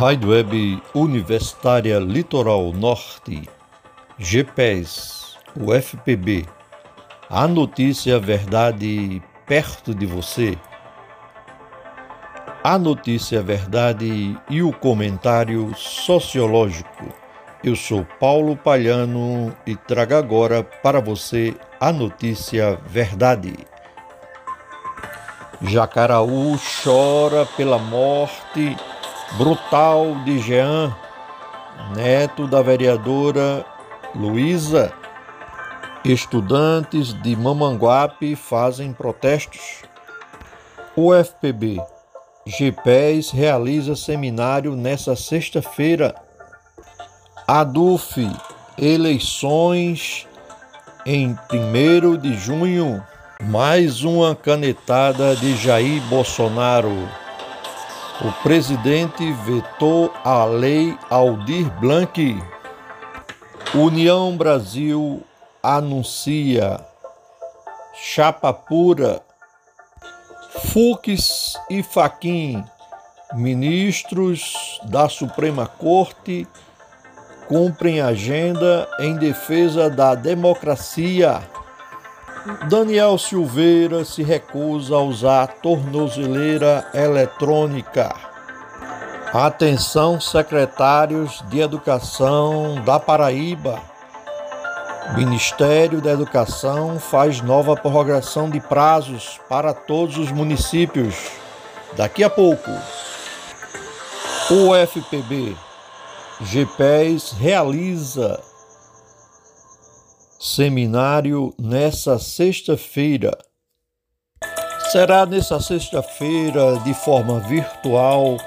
Rádio Web Universitária Litoral Norte, GPES, UFPB. A notícia verdade perto de você. A notícia verdade e o comentário sociológico. Eu sou Paulo Palhano e trago agora para você a notícia verdade. Jacaraú chora pela morte brutal de Jean, neto da vereadora Luísa. Estudantes de Mamanguape fazem protestos. O FPB GPES realiza seminário nesta sexta-feira. ADUF eleições em 1 de junho. Mais uma canetada de Jair Bolsonaro. O presidente vetou a lei Aldir Blanc. União Brasil anuncia chapa pura. Fux e Faquim, ministros da Suprema Corte, cumprem agenda em defesa da democracia. Daniel Silveira se recusa a usar tornozeleira eletrônica. Atenção, secretários de Educação da Paraíba. Ministério da Educação faz nova prorrogação de prazos para todos os municípios. Daqui a pouco, o FPB GPES realiza seminário nessa sexta-feira. Será nessa sexta-feira de forma virtual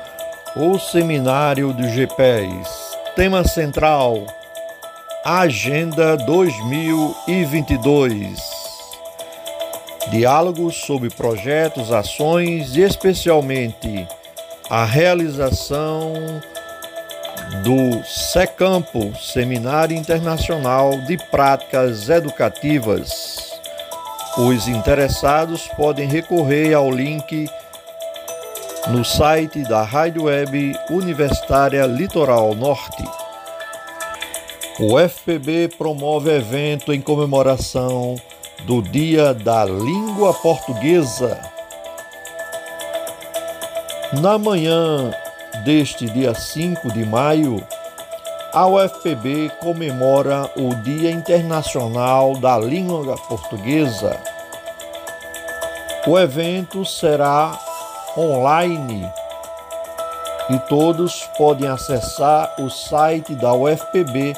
o seminário do GPES. Tema central: Agenda 2022. Diálogos sobre projetos, ações e especialmente a realização do SECAMPO, Seminário Internacional de Práticas Educativas. Os interessados podem recorrer ao link no site da Rádio Web Universitária Litoral Norte. O FPB promove evento em comemoração do Dia da Língua Portuguesa. Na manhã deste dia 5 de maio, a UFPB comemora o Dia Internacional da Língua Portuguesa. O evento será online e todos podem acessar o site da UFPB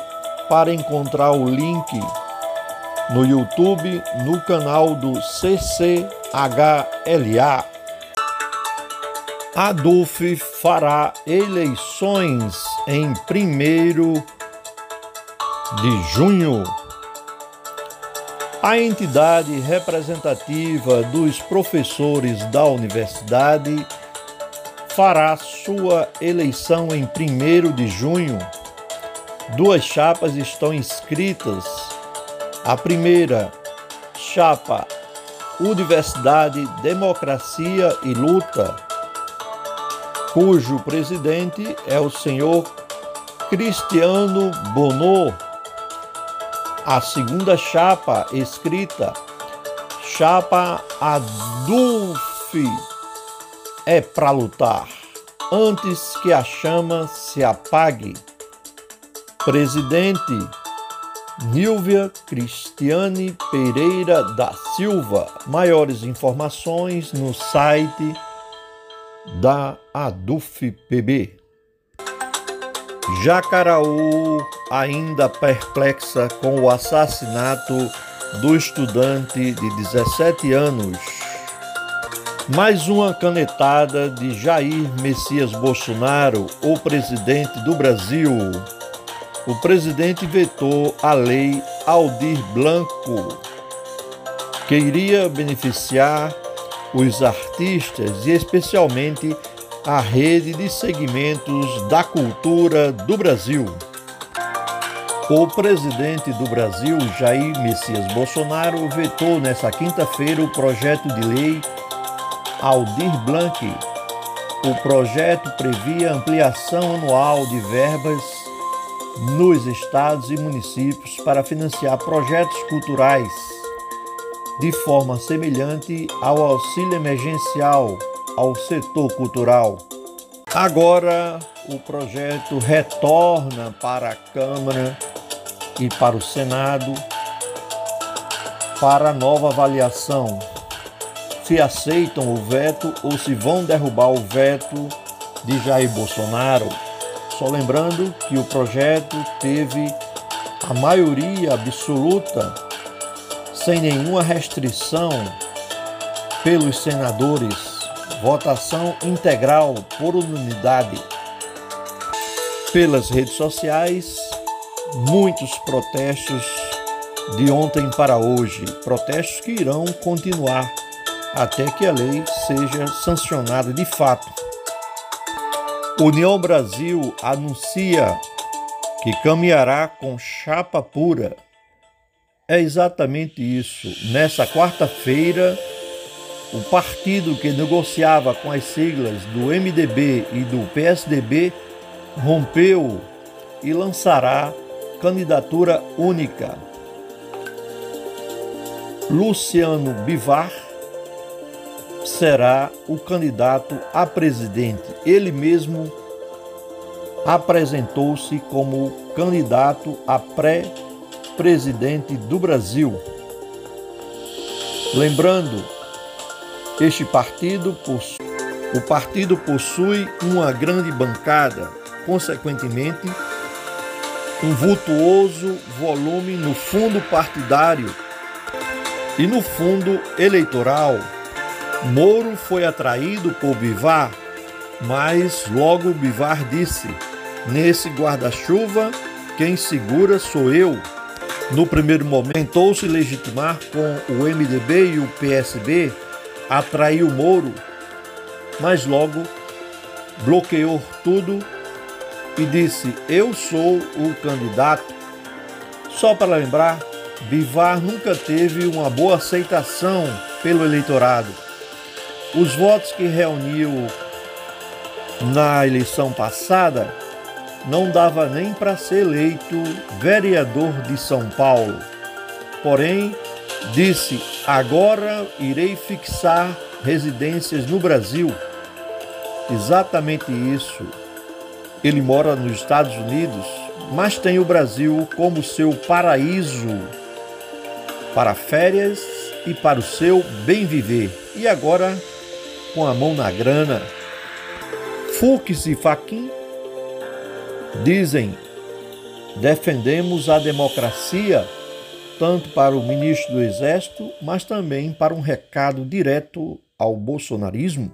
para encontrar o link no YouTube no canal do CCHLA. Adolf fará eleições em 1 de junho. A entidade representativa dos professores da universidade fará sua eleição em 1 de junho. Duas chapas estão inscritas. A primeira, chapa Universidade Democracia e Luta cujo presidente é o senhor Cristiano Bonô. A segunda chapa escrita, chapa Adulf, é para lutar antes que a chama se apague. Presidente Nilvia Cristiane Pereira da Silva. Maiores informações no site da ADUF-PB. Jacaraú ainda perplexa com o assassinato do estudante de 17 anos. Mais uma canetada de Jair Messias Bolsonaro, o presidente do Brasil. O presidente vetou a lei Aldir Blanco, que iria beneficiar os artistas e especialmente a rede de segmentos da cultura do Brasil. O presidente do Brasil, Jair Messias Bolsonaro, vetou nesta quinta-feira o projeto de lei Aldir Blanc, o projeto previa ampliação anual de verbas nos estados e municípios para financiar projetos culturais de forma semelhante ao auxílio emergencial ao setor cultural. Agora o projeto retorna para a Câmara e para o Senado para nova avaliação. Se aceitam o veto ou se vão derrubar o veto de Jair Bolsonaro. Só lembrando que o projeto teve a maioria absoluta, sem nenhuma restrição, pelos senadores, votação integral por unanimidade. Pelas redes sociais, muitos protestos de ontem para hoje, protestos que irão continuar até que a lei seja sancionada de fato. União Brasil anuncia que caminhará com chapa pura. É exatamente isso. Nessa quarta-feira, o partido que negociava com as siglas do MDB e do PSDB rompeu e lançará candidatura única. Luciano Bivar será o candidato a presidente. Ele mesmo apresentou-se como candidato a pré-presidente do Brasil. Lembrando, este partido o partido possui uma grande bancada, consequentemente, um vultuoso volume no fundo partidário e no fundo eleitoral. Moro foi atraído por Bivar, mas logo Bivar disse: Nesse guarda-chuva, quem segura sou eu. No primeiro momento, tentou-se legitimar com o MDB e o PSB, atraiu Moro, mas logo bloqueou tudo e disse: Eu sou o candidato. Só para lembrar, Bivar nunca teve uma boa aceitação pelo eleitorado. Os votos que reuniu na eleição passada não dava nem para ser eleito vereador de São Paulo. Porém, disse: agora irei fixar residências no Brasil. Exatamente isso. Ele mora nos Estados Unidos, mas tem o Brasil como seu paraíso para férias e para o seu bem viver. E agora, com a mão na grana, Fux e Faquin dizem: defendemos a democracia tanto para o ministro do Exército, mas também para um recado direto ao bolsonarismo.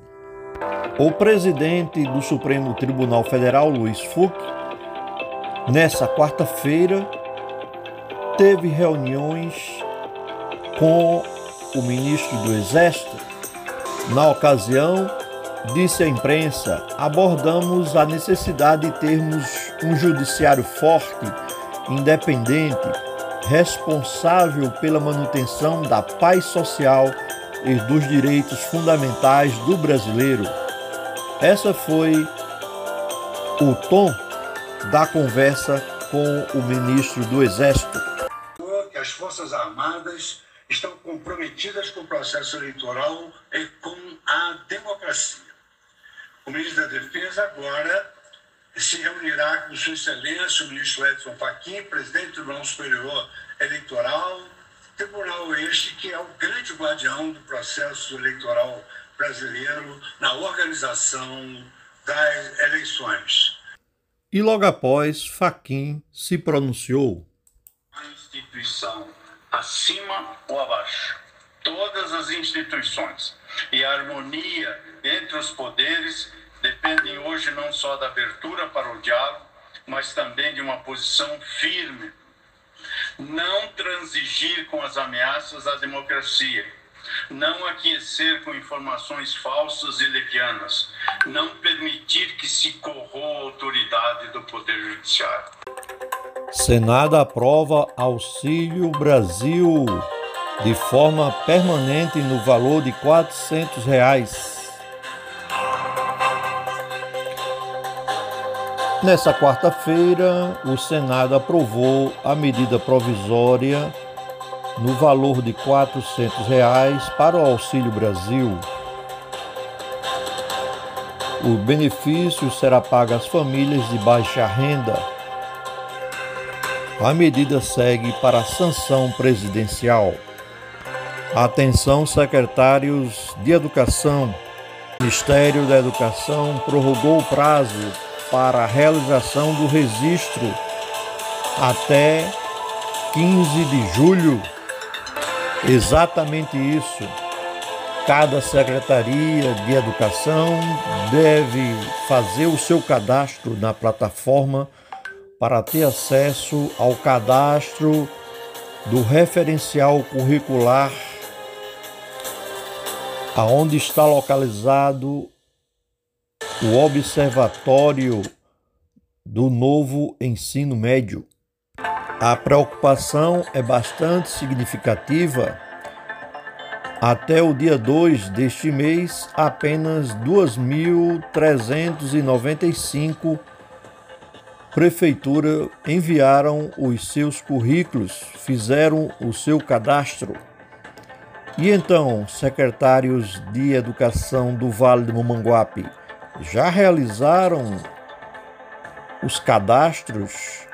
O presidente do Supremo Tribunal Federal, Luiz Fux, nessa quarta-feira, teve reuniões com o ministro do Exército. Na ocasião, disse à imprensa: abordamos a necessidade de termos um judiciário forte, independente, responsável pela manutenção da paz social e dos direitos fundamentais do brasileiro. Essa foi o tom da conversa com o ministro do Exército. As Forças Armadas estão comprometidas com o processo eleitoral e com a democracia. O ministro da Defesa agora se reunirá com Sua Excelência, o ministro Edson Fachin, presidente do Tribunal Superior Eleitoral, tribunal este que é o grande guardião do processo eleitoral brasileiro na organização das eleições. E logo após, Faquim se pronunciou. A instituição acima ou abaixo. Todas as instituições e a harmonia entre os poderes dependem hoje não só da abertura para o diálogo, mas também de uma posição firme. Não transigir com as ameaças à democracia, não aquecer com informações falsas e levianas, não permitir que se corroa a autoridade do Poder Judiciário. Senado aprova Auxílio Brasil de forma permanente no valor de 400 reais. Nessa quarta-feira, o Senado aprovou a medida provisória no valor de 400 reais para o Auxílio Brasil. O benefício será pago às famílias de baixa renda. A medida segue para a sanção presidencial. Atenção, secretários de Educação. O Ministério da Educação prorrogou o prazo para a realização do registro até 15 de julho. Exatamente isso. Cada secretaria de educação deve fazer o seu cadastro na plataforma para ter acesso ao cadastro do referencial curricular aonde está localizado o Observatório do Novo Ensino Médio. A preocupação é bastante significativa. Até o dia 2 deste mês, apenas 2.395 prefeituras enviaram os seus currículos, fizeram o seu cadastro. E então, secretários de Educação do Vale do Mamanguape, já realizaram os cadastros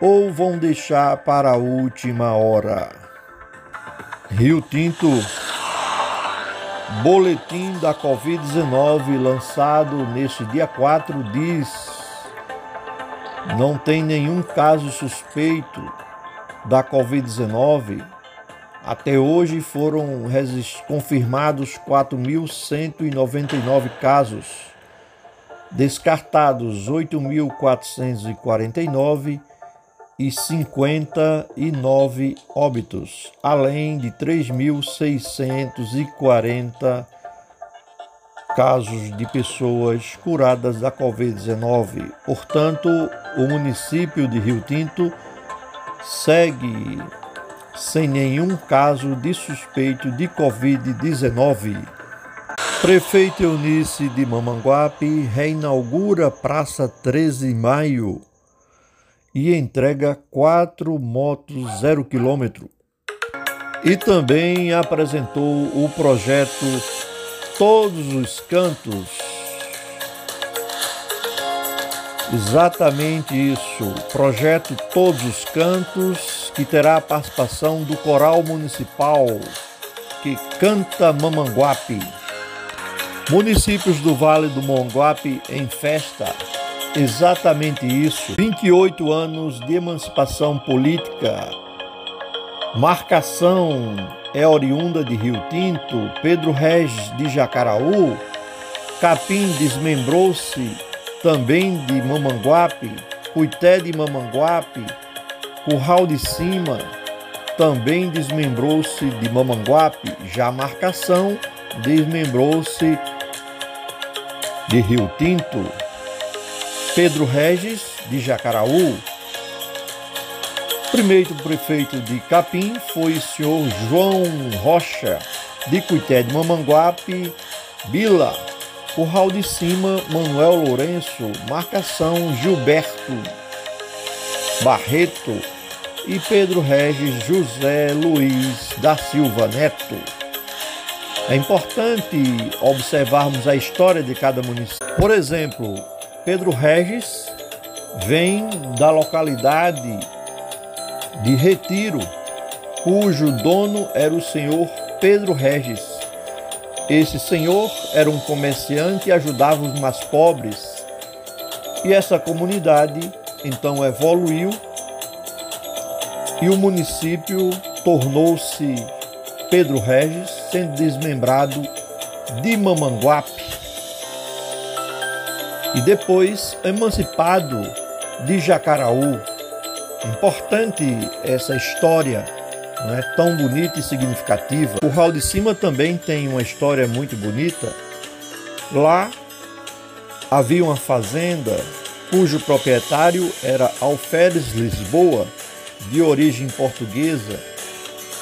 ou vão deixar para a última hora? Rio Tinto, boletim da Covid-19 lançado neste dia 4 diz: não tem nenhum caso suspeito da Covid-19. Até hoje foram confirmados 4.199 casos descartados 8.449 e 59 óbitos, além de 3.640 casos de pessoas curadas da Covid-19. Portanto, o município de Rio Tinto segue sem nenhum caso de suspeito de Covid-19. Prefeito Eunice de Mamanguape reinaugura Praça 13 de Maio e entrega quatro motos zero quilômetro. E também apresentou o projeto Todos os Cantos. Exatamente isso, projeto Todos os Cantos, que terá a participação do Coral Municipal que canta Mamanguape. Municípios do Vale do Monguape em festa. Exatamente isso. 28 anos de emancipação política. Marcação é oriunda de Rio Tinto. Pedro Regis de Jacaraú. Capim desmembrou-se também de Mamanguape. Cuité de Mamanguape. Curral de Cima também desmembrou-se de Mamanguape. Já Marcação desmembrou-se de Rio Tinto, Pedro Regis, de Jacaraú. Primeiro prefeito de Capim foi o senhor João Rocha, de Cuité de Mamanguape, Bila, Curral de Cima, Manuel Lourenço, Marcação Gilberto Barreto e Pedro Regis José Luiz da Silva Neto. É importante observarmos a história de cada município. Por exemplo, Pedro Regis vem da localidade de Retiro, cujo dono era o senhor Pedro Regis. Esse senhor era um comerciante e ajudava os mais pobres. E essa comunidade então evoluiu e o município tornou-se Pedro Regis, sendo desmembrado de Mamanguape e depois emancipado de Jacaraú. Importante essa história, não é tão bonita e significativa. O Hall de Cima também tem uma história muito bonita. Lá havia uma fazenda cujo proprietário era Alferes Lisboa, de origem portuguesa,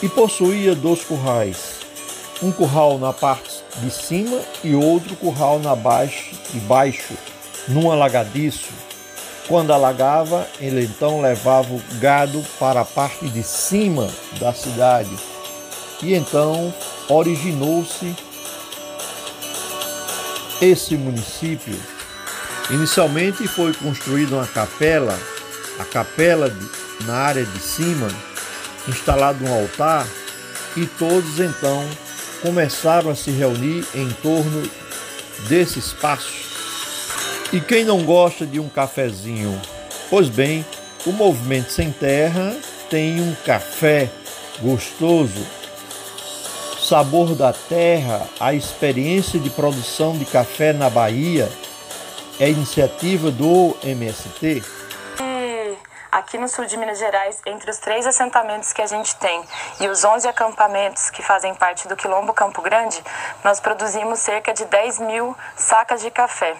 e possuía dois currais, um curral na parte de cima e outro curral na baixo, de baixo, num alagadiço. Quando alagava, ele então levava o gado para a parte de cima da cidade. E então originou-se esse município. Inicialmente foi construída uma capela, a capela de, na área de cima, instalado um altar, e todos então começaram a se reunir em torno desse espaço. E quem não gosta de um cafezinho? Pois bem, o Movimento Sem Terra tem um café gostoso, sabor da terra, a experiência de produção de café na Bahia é iniciativa do MST. Aqui no sul de Minas Gerais, entre os três assentamentos que a gente tem e os 11 acampamentos que fazem parte do Quilombo Campo Grande, nós produzimos cerca de 10 mil sacas de café.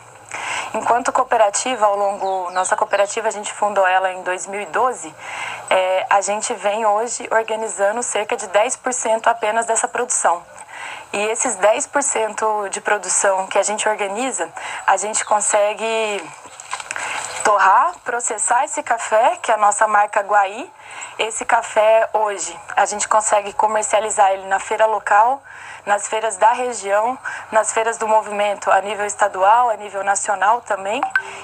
Enquanto cooperativa, ao longo nossa cooperativa a gente fundou ela em 2012, é, a gente vem hoje organizando cerca de 10% apenas dessa produção. E esses 10% de produção que a gente organiza, a gente consegue torrar, processar esse café, que é a nossa marca Guaí. Esse café hoje a gente consegue comercializar ele na feira local, nas feiras da região, nas feiras do movimento a nível estadual, a nível nacional também,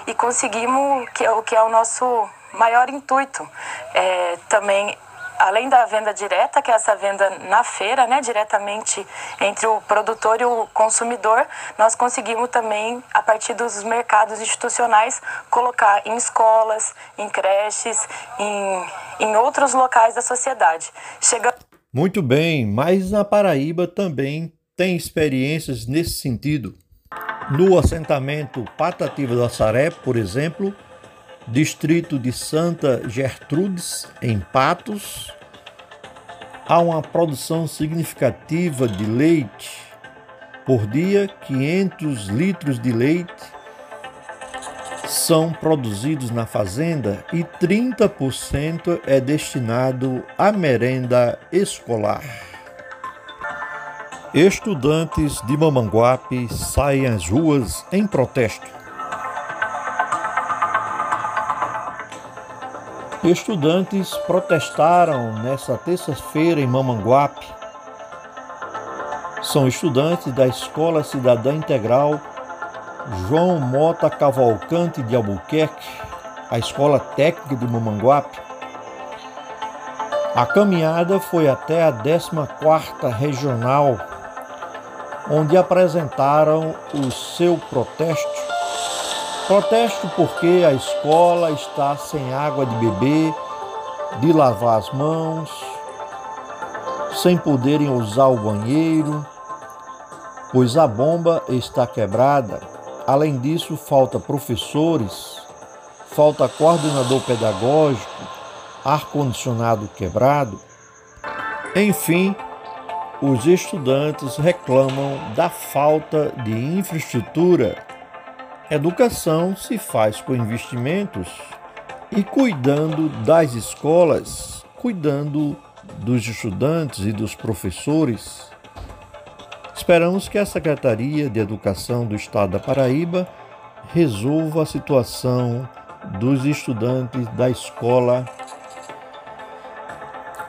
e conseguimos que é o que é o nosso maior intuito é, também além da venda direta, que é essa venda na feira, né, diretamente entre o produtor e o consumidor, nós conseguimos também, a partir dos mercados institucionais, colocar em escolas, em creches, em, em outros locais da sociedade. Chega... Muito bem, mas na Paraíba também tem experiências nesse sentido. No assentamento Patativa da Saré, por exemplo, distrito de Santa Gertrudes, em Patos, há uma produção significativa de leite. Por dia, 500 litros de leite são produzidos na fazenda e 30% é destinado à merenda escolar. Estudantes de Mamanguape saem às ruas em protesto. Estudantes protestaram nesta terça-feira em Mamanguape. São estudantes da Escola Cidadã Integral João Mota Cavalcante de Albuquerque, a Escola Técnica de Mamanguape. A caminhada foi até a 14ª Regional onde apresentaram o seu protesto. Protesto porque a escola está sem água de beber, de lavar as mãos, sem poderem usar o banheiro, pois a bomba está quebrada. Além disso, falta professores, falta coordenador pedagógico, ar-condicionado quebrado. Enfim, os estudantes reclamam da falta de infraestrutura. Educação se faz com investimentos e cuidando das escolas, cuidando dos estudantes e dos professores. Esperamos que a Secretaria de Educação do Estado da Paraíba resolva a situação dos estudantes da escola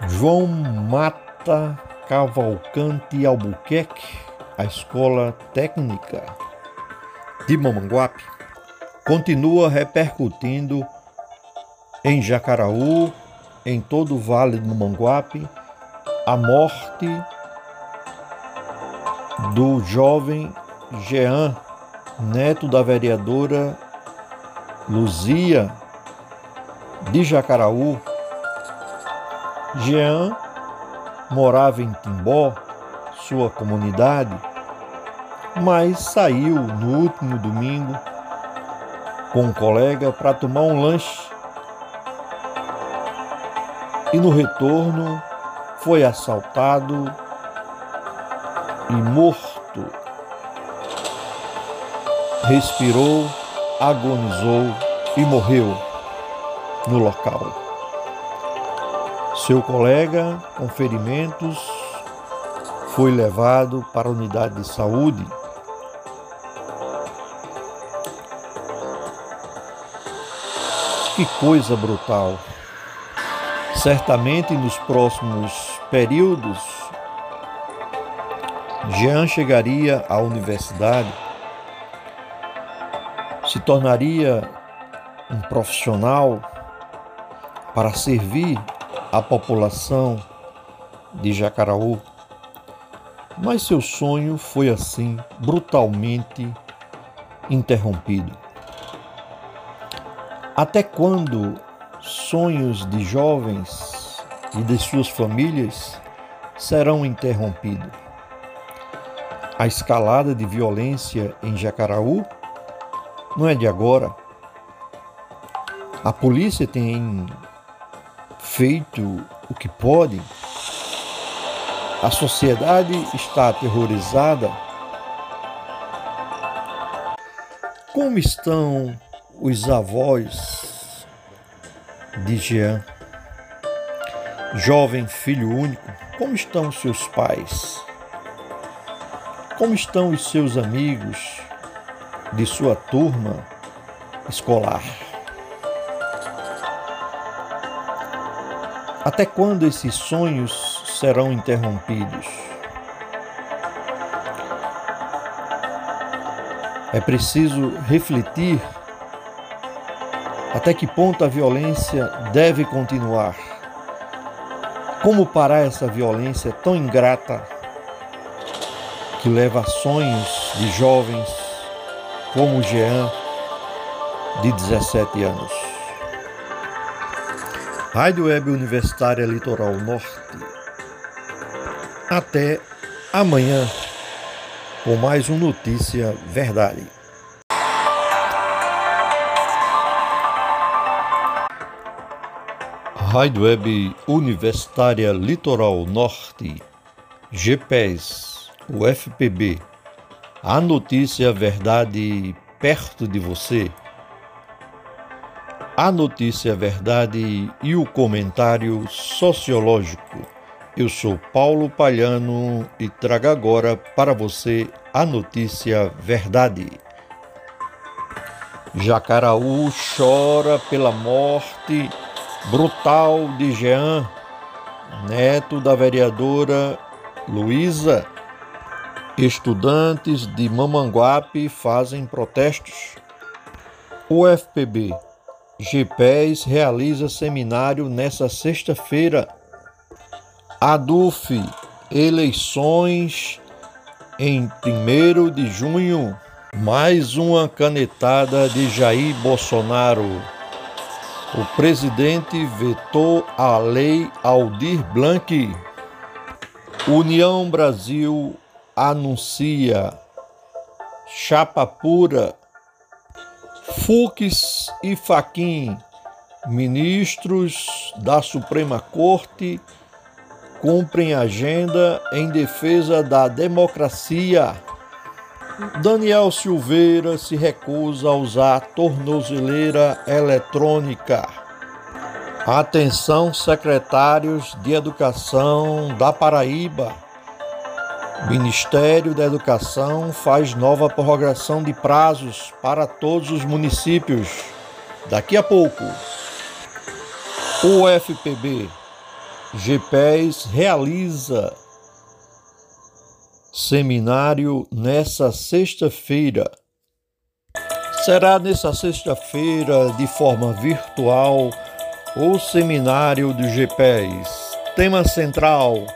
João Mata Cavalcante Albuquerque, a Escola Técnica de Mamanguape, continua repercutindo em Jacaraú, em todo o Vale do Mamanguape, a morte do jovem Jean, neto da vereadora Luzia de Jacaraú. Jean morava em Timbó, sua comunidade, mas saiu no último domingo com um colega para tomar um lanche e no retorno foi assaltado e morto. Respirou, agonizou e morreu no local. Seu colega, com ferimentos, foi levado para a unidade de saúde. Que coisa brutal! Certamente nos próximos períodos, Jean chegaria à universidade, se tornaria um profissional para servir a população de Jacaraú. Mas seu sonho foi assim brutalmente interrompido. Até quando sonhos de jovens e de suas famílias serão interrompidos? A escalada de violência em Jacaraú não é de agora. A polícia tem feito o que pode. A sociedade está aterrorizada. Como estão os avós de Jean? Jovem filho único, como estão seus pais? Como estão os seus amigos de sua turma escolar? Até quando esses sonhos serão interrompidos? É preciso refletir até que ponto a violência deve continuar. Como parar essa violência tão ingrata que leva a sonhos de jovens como Jean, de 17 anos? Rádio Web Universitária Litoral Norte. Até amanhã com mais um Notícia Verdade. Rádio Web Universitária Litoral Norte, GPES, UFPB. A notícia verdade perto de você a notícia verdade e o comentário sociológico. Eu sou Paulo Palhano e trago agora para você a notícia verdade. Jacaraú chora pela morte brutal de Jean, neto da vereadora Luísa. Estudantes de Mamanguape fazem protestos. O FPB GPES realiza seminário nesta sexta-feira. ADUF, eleições em 1 de junho. Mais uma canetada de Jair Bolsonaro. O presidente vetou a lei Aldir Blanc. União Brasil anuncia chapa pura Fux e Faquim, ministros da Suprema Corte, cumprem agenda em defesa da democracia. Daniel Silveira se recusa a usar tornozeleira eletrônica. Atenção, secretários de Educação da Paraíba Ministério da Educação faz nova prorrogação de prazos para todos os municípios. Daqui a pouco, o FPB GPES realiza seminário nessa sexta-feira. Será nessa sexta-feira, de forma virtual, o seminário do GPES. Tema central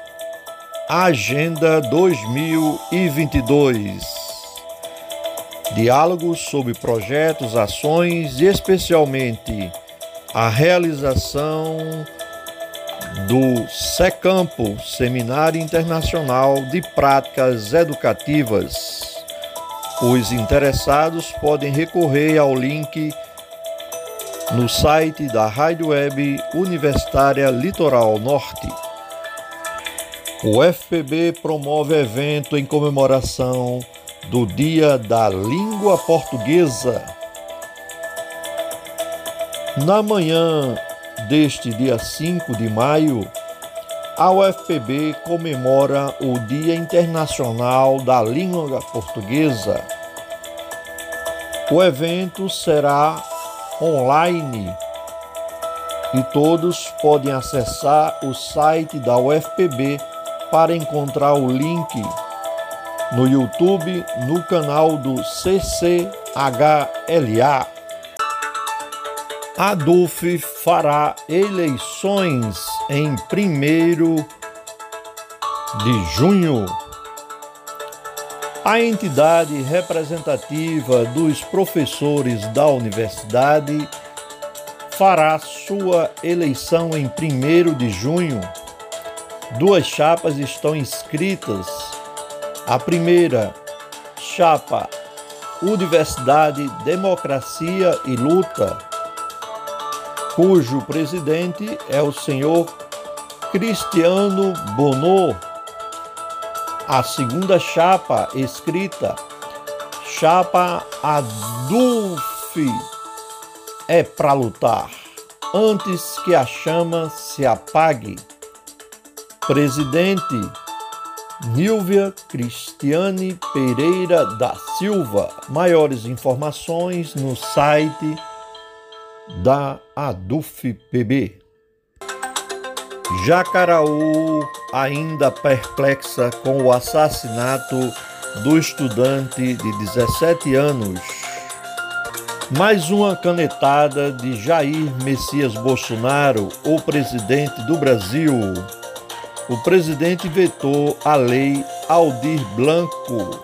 Agenda 2022. Diálogos sobre projetos, ações e especialmente a realização do SECAMPO, Seminário Internacional de Práticas Educativas. Os interessados podem recorrer ao link no site da Rádio Web Universitária Litoral Norte. O FPB promove evento em comemoração do Dia da Língua Portuguesa. Na manhã deste dia 5 de maio, a UFPB comemora o Dia Internacional da Língua Portuguesa. O evento será online e todos podem acessar o site da UFPB para encontrar o link no YouTube no canal do CCHLA. Adolf fará eleições em 1 de junho. A entidade representativa dos professores da universidade fará sua eleição em 1 de junho. Duas chapas estão inscritas. A primeira, chapa Universidade Democracia e Luta, cujo presidente é o senhor Cristiano Bonô. A segunda chapa escrita, chapa Adulfi é para lutar antes que a chama se apague. Presidente Nilvia Cristiane Pereira da Silva. Maiores informações no site da ADUF-PB. Jacaraú ainda perplexa com o assassinato do estudante de 17 anos mais uma canetada de Jair Messias Bolsonaro, o presidente do Brasil. O presidente vetou a lei Aldir Blanco,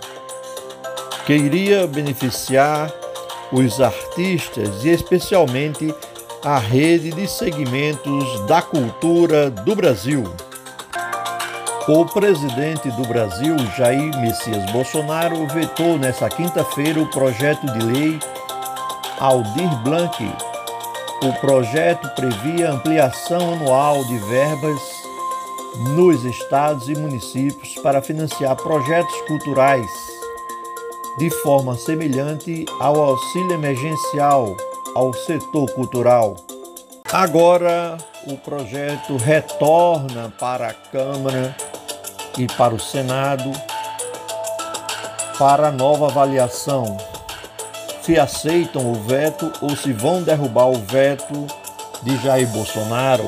que iria beneficiar os artistas e especialmente a rede de segmentos da cultura do Brasil. O presidente do Brasil, Jair Messias Bolsonaro, vetou nesta quinta-feira o projeto de lei Aldir Blanc. O projeto previa ampliação anual de verbas nos estados e municípios para financiar projetos culturais, de forma semelhante ao auxílio emergencial ao setor cultural. Agora, o projeto retorna para a Câmara e para o Senado para nova avaliação se aceitam o veto ou se vão derrubar o veto de Jair Bolsonaro.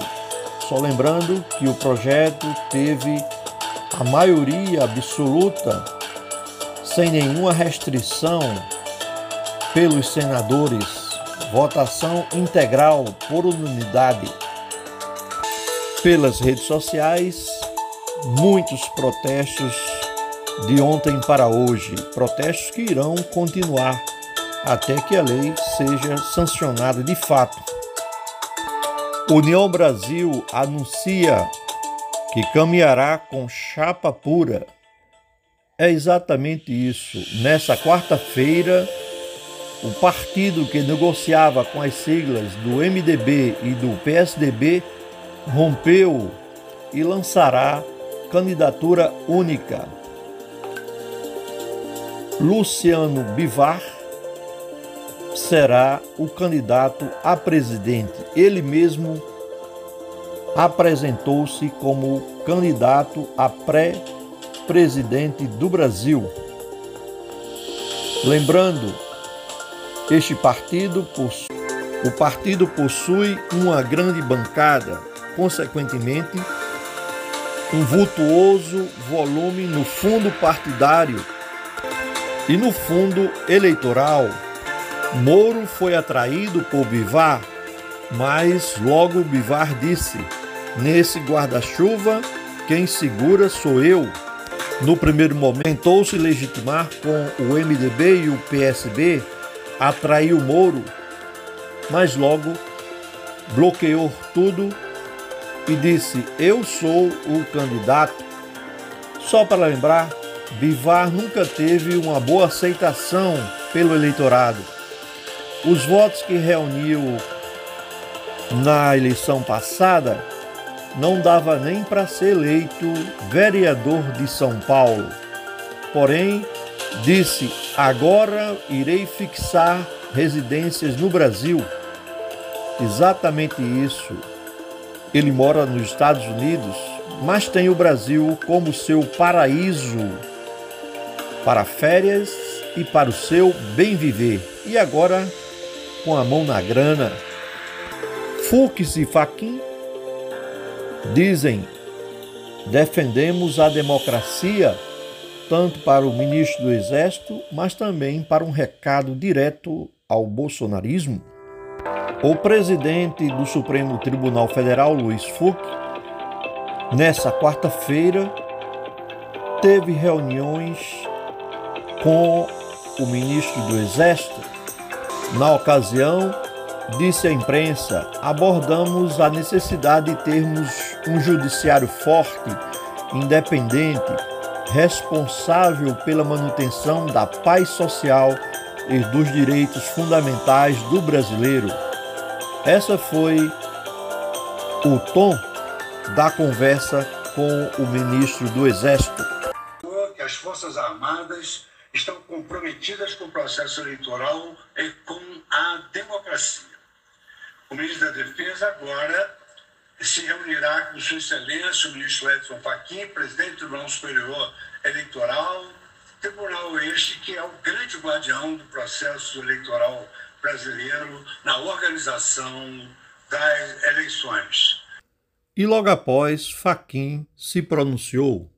Só lembrando que o projeto teve a maioria absoluta, sem nenhuma restrição, pelos senadores, votação integral por unanimidade. Pelas redes sociais, muitos protestos de ontem para hoje, protestos que irão continuar até que a lei seja sancionada de fato. União Brasil anuncia que caminhará com chapa pura. É exatamente isso. Nessa quarta-feira, o partido que negociava com as siglas do MDB e do PSDB rompeu e lançará candidatura única. Luciano Bivar será o candidato a presidente. Ele mesmo apresentou-se como candidato a pré-presidente do Brasil. Lembrando, este partido o partido possui uma grande bancada, consequentemente, um vultuoso volume no fundo partidário e no fundo eleitoral Moro foi atraído por Bivar, mas logo Bivar disse: Nesse guarda-chuva, quem segura sou eu. No primeiro momento, tentou se legitimar com o MDB e o PSB, atraiu Moro, mas logo bloqueou tudo e disse: Eu sou o candidato. Só para lembrar, Bivar nunca teve uma boa aceitação pelo eleitorado os votos que reuniu na eleição passada não dava nem para ser eleito vereador de São Paulo. Porém, disse: agora irei fixar residências no Brasil. Exatamente isso. Ele mora nos Estados Unidos, mas tem o Brasil como seu paraíso para férias e para o seu bem viver. E agora com a mão na grana. Fux e Faquin dizem: defendemos a democracia tanto para o ministro do Exército, mas também para um recado direto ao bolsonarismo. O presidente do Supremo Tribunal Federal, Luiz Fux, nessa quarta-feira, teve reuniões com o ministro do Exército. Na ocasião, disse à imprensa: abordamos a necessidade de termos um judiciário forte, independente, responsável pela manutenção da paz social e dos direitos fundamentais do brasileiro. Essa foi o tom da conversa com o ministro do Exército. As Forças Armadas estão comprometidas com o processo eleitoral e com a democracia. O ministro da Defesa agora se Sua Excelência, o ministro Edson Fachin, presidente do Tribunal Superior Eleitoral, tribunal este que é o grande guardião do processo eleitoral brasileiro na organização das eleições. E logo após, Faquim se pronunciou.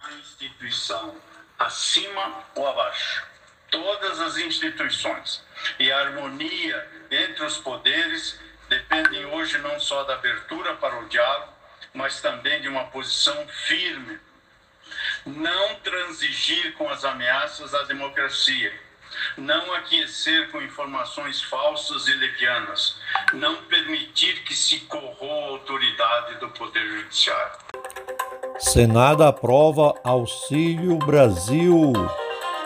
A instituição acima ou abaixo, todas as instituições e a harmonia entre os poderes dependem hoje não só da abertura para o diálogo, mas também de uma posição firme. Não transigir com as ameaças à democracia, não aquecer com informações falsas e levianas, não permitir que se corroa a autoridade do Poder Judiciário. Senado aprova Auxílio Brasil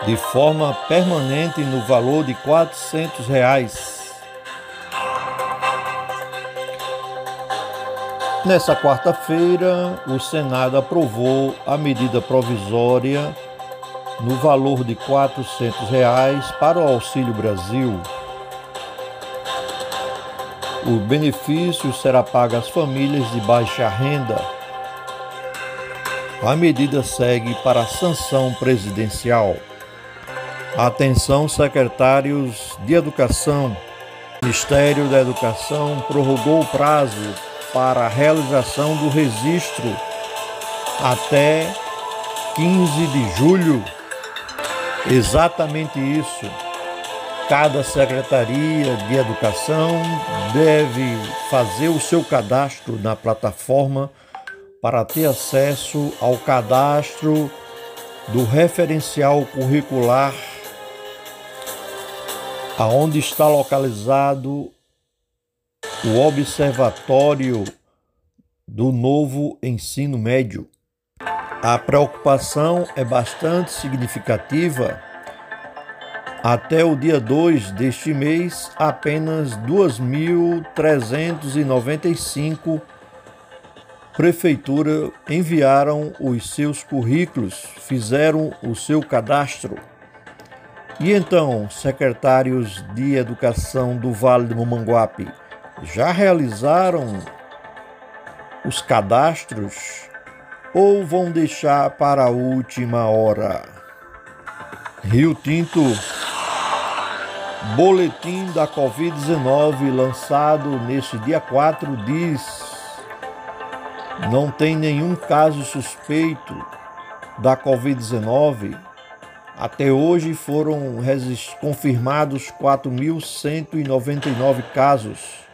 de forma permanente no valor de 400 reais. Nessa quarta-feira, o Senado aprovou a medida provisória no valor de 400 reais para o Auxílio Brasil. O benefício será pago às famílias de baixa renda. A medida segue para a sanção presidencial. Atenção, secretários de Educação. O Ministério da Educação prorrogou o prazo para a realização do registro até 15 de julho. Exatamente isso. Cada secretaria de educação deve fazer o seu cadastro na plataforma para ter acesso ao cadastro do referencial curricular aonde está localizado o Observatório do Novo Ensino Médio. A preocupação é bastante significativa. Até o dia 2 deste mês, apenas 2.395 prefeituras enviaram os seus currículos, fizeram o seu cadastro. E então, secretários de Educação do Vale do Mamanguape, já realizaram os cadastros ou vão deixar para a última hora? Rio Tinto, boletim da Covid-19 lançado neste dia 4 diz: não tem nenhum caso suspeito da Covid-19. Até hoje foram confirmados 4.199 casos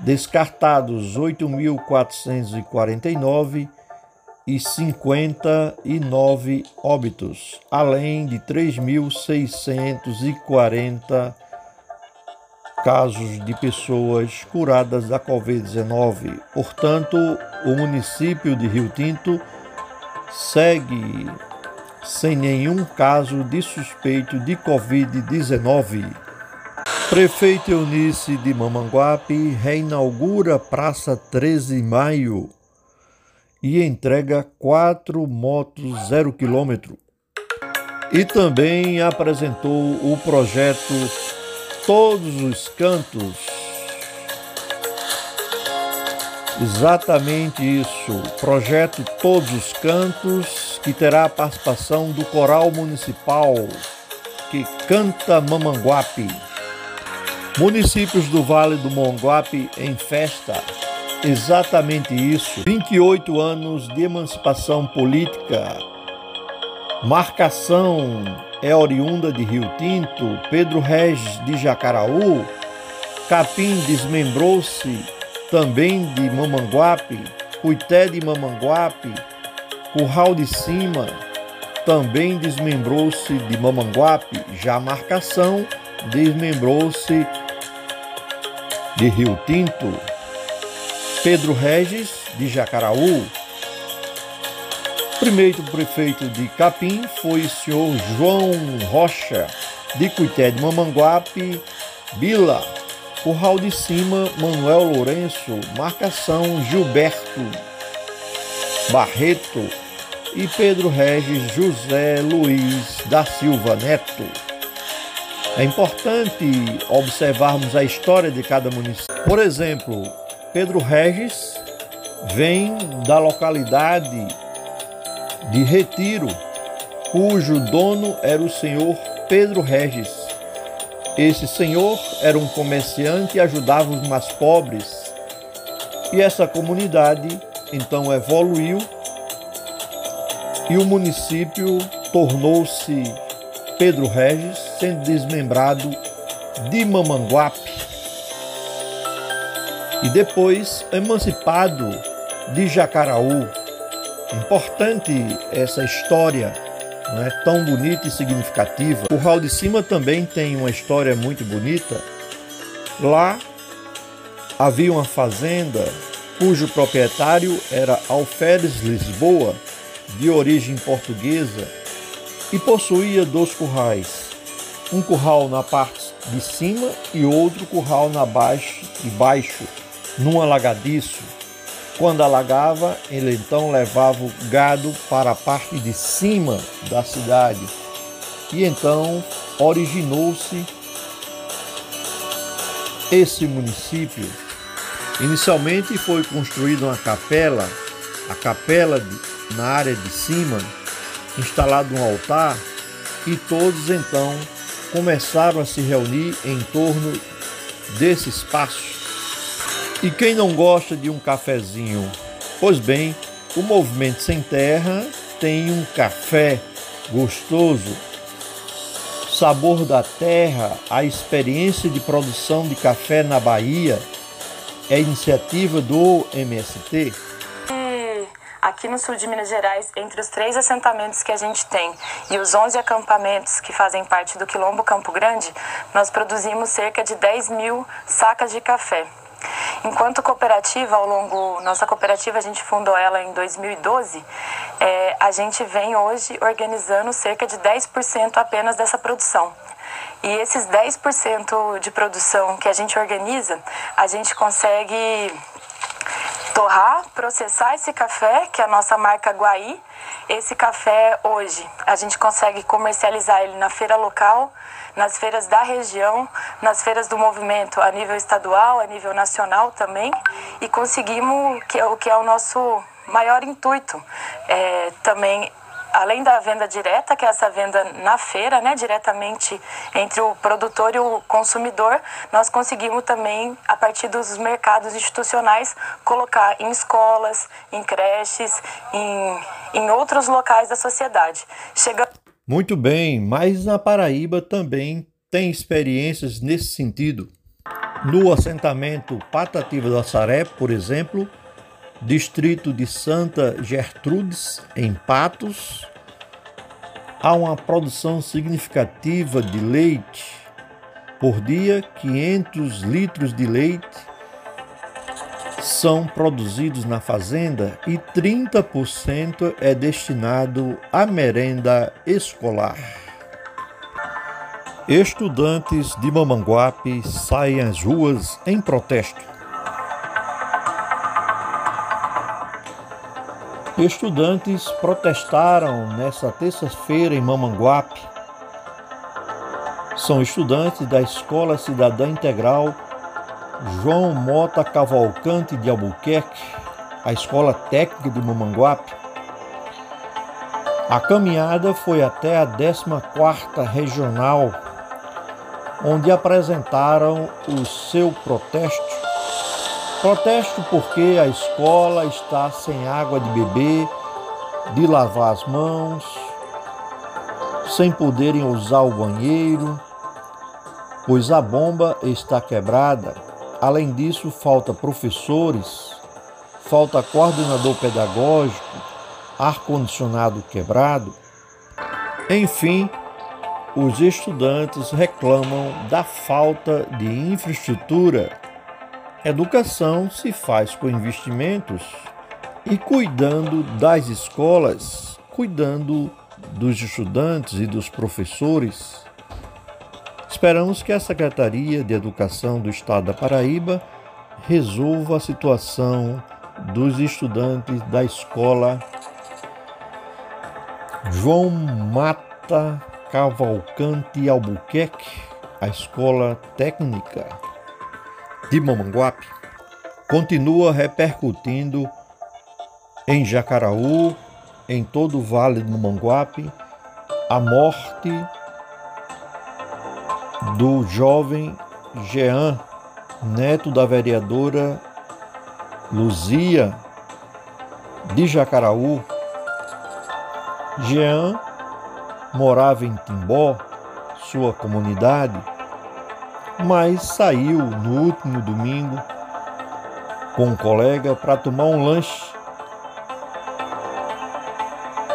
descartados 8.449 e 59 óbitos, além de 3.640 casos de pessoas curadas da Covid-19. Portanto, o município de Rio Tinto segue sem nenhum caso de suspeito de Covid-19. Prefeito Eunice de Mamanguape reinaugura Praça 13 de Maio e entrega quatro motos zero quilômetro. E também apresentou o projeto Todos os Cantos. Exatamente isso, projeto Todos os Cantos, que terá a participação do Coral Municipal que canta Mamanguape. Municípios do Vale do Monguape em festa. Exatamente isso. 28 anos de emancipação política. Marcação é oriunda de Rio Tinto, Pedro Regis de Jacaraú, Capim desmembrou-se também de Mamanguape, Cuité de Mamanguape, Curral de Cima também desmembrou-se de Mamanguape, já Marcação desmembrou-se de Rio Tinto, Pedro Regis, de Jacaraú. Primeiro prefeito de Capim foi o senhor João Rocha, de Cuité de Mamanguape, Bila. Curral de Cima, Manuel Lourenço, Marcação Gilberto Barreto e Pedro Regis José Luiz da Silva Neto. É importante observarmos a história de cada município. Por exemplo, Pedro Regis vem da localidade de Retiro, cujo dono era o senhor Pedro Regis. Esse senhor era um comerciante e ajudava os mais pobres. E essa comunidade então evoluiu e o município tornou-se Pedro Regis, sendo desmembrado de Mamanguape e depois emancipado de Jacaraú. Importante essa história, não é tão bonita e significativa. O Hall de Cima também tem uma história muito bonita. Lá havia uma fazenda cujo proprietário era Alferes Lisboa, de origem portuguesa e possuía dois currais, um curral na parte de cima e outro curral na baixo, de baixo, num alagadiço. Quando alagava, ele então levava o gado para a parte de cima da cidade. E então originou-se esse município. Inicialmente foi construída uma capela, a capela de, na área de cima, instalado um altar e todos então começaram a se reunir em torno desse espaço. E quem não gosta de um cafezinho? Pois bem, o Movimento Sem Terra tem um café gostoso, sabor da terra, a experiência de produção de café na Bahia é iniciativa do MST aqui no sul de Minas Gerais, entre os três assentamentos que a gente tem e os 11 acampamentos que fazem parte do Quilombo Campo Grande, nós produzimos cerca de 10 mil sacas de café. Enquanto cooperativa, ao longo nossa cooperativa a gente fundou ela em 2012, é, a gente vem hoje organizando cerca de 10% apenas dessa produção. E esses 10% de produção que a gente organiza, a gente consegue torrar, processar esse café, que é a nossa marca Guaí. Esse café hoje a gente consegue comercializar ele na feira local, nas feiras da região, nas feiras do movimento a nível estadual, a nível nacional também, e conseguimos que é o que é o nosso maior intuito é, também além da venda direta, que é essa venda na feira, né, diretamente entre o produtor e o consumidor, nós conseguimos também, a partir dos mercados institucionais, colocar em escolas, em creches, em, em outros locais da sociedade. Chega... Muito bem, mas na Paraíba também tem experiências nesse sentido. No assentamento Patativa do Assaré, por exemplo, distrito de Santa Gertrudes, em Patos, há uma produção significativa de leite. Por dia, 500 litros de leite são produzidos na fazenda e 30% é destinado à merenda escolar. Estudantes de Mamanguape saem às ruas em protesto. Estudantes protestaram nesta terça-feira em Mamanguape. São estudantes da Escola Cidadã Integral João Mota Cavalcante de Albuquerque, a Escola Técnica de Mamanguape. A caminhada foi até a 14ª Regional onde apresentaram o seu protesto. Protesto porque a escola está sem água de beber, de lavar as mãos, sem poderem usar o banheiro, pois a bomba está quebrada. Além disso, falta professores, falta coordenador pedagógico, ar-condicionado quebrado. Enfim, os estudantes reclamam da falta de infraestrutura. Educação se faz com investimentos e cuidando das escolas, cuidando dos estudantes e dos professores. Esperamos que a Secretaria de Educação do Estado da Paraíba resolva a situação dos estudantes da escola João Mata Cavalcante Albuquerque, a Escola Técnica de Mamanguape, continua repercutindo em Jacaraú, em todo o Vale do Mamanguape, a morte do jovem Jean, neto da vereadora Luzia de Jacaraú. Jean morava em Timbó, sua comunidade, mas saiu no último domingo com um colega para tomar um lanche.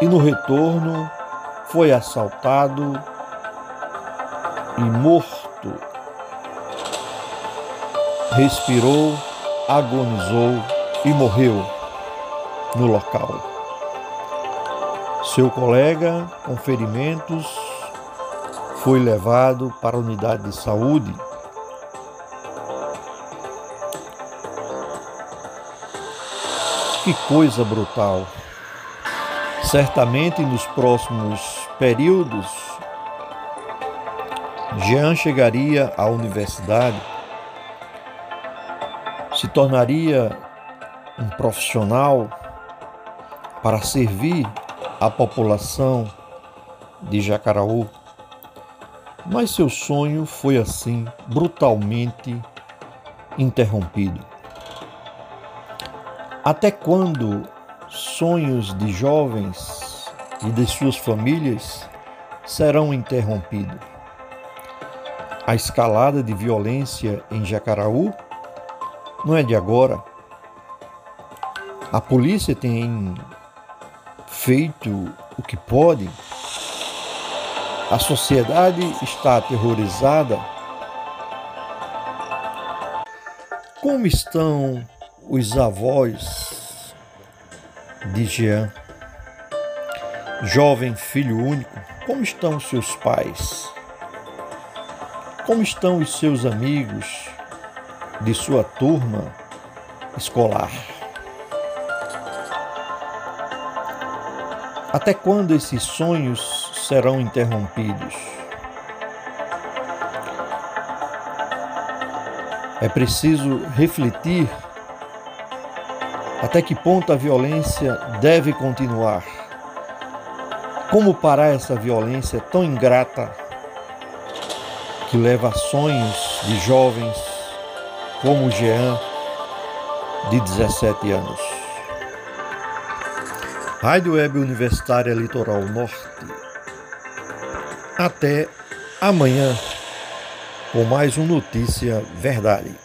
E no retorno foi assaltado e morto. Respirou, agonizou e morreu no local. Seu colega, com ferimentos, foi levado para a unidade de saúde. Que coisa brutal! Certamente nos próximos períodos, Jean chegaria à universidade, se tornaria um profissional para servir a população de Jacaraú, mas seu sonho foi assim brutalmente interrompido. Até quando sonhos de jovens e de suas famílias serão interrompidos? A escalada de violência em Jacaraú não é de agora. A polícia tem feito o que pode, a sociedade está aterrorizada. Como estão os avós de Jean? Jovem filho único, como estão seus pais? Como estão os seus amigos de sua turma escolar? Até quando esses sonhos serão interrompidos? É preciso refletir até que ponto a violência deve continuar. Como parar essa violência tão ingrata que leva a sonhos de jovens como Jean, de 17 anos? Rádio Web Universitária Litoral Norte. Até amanhã com mais um Notícia Verdade.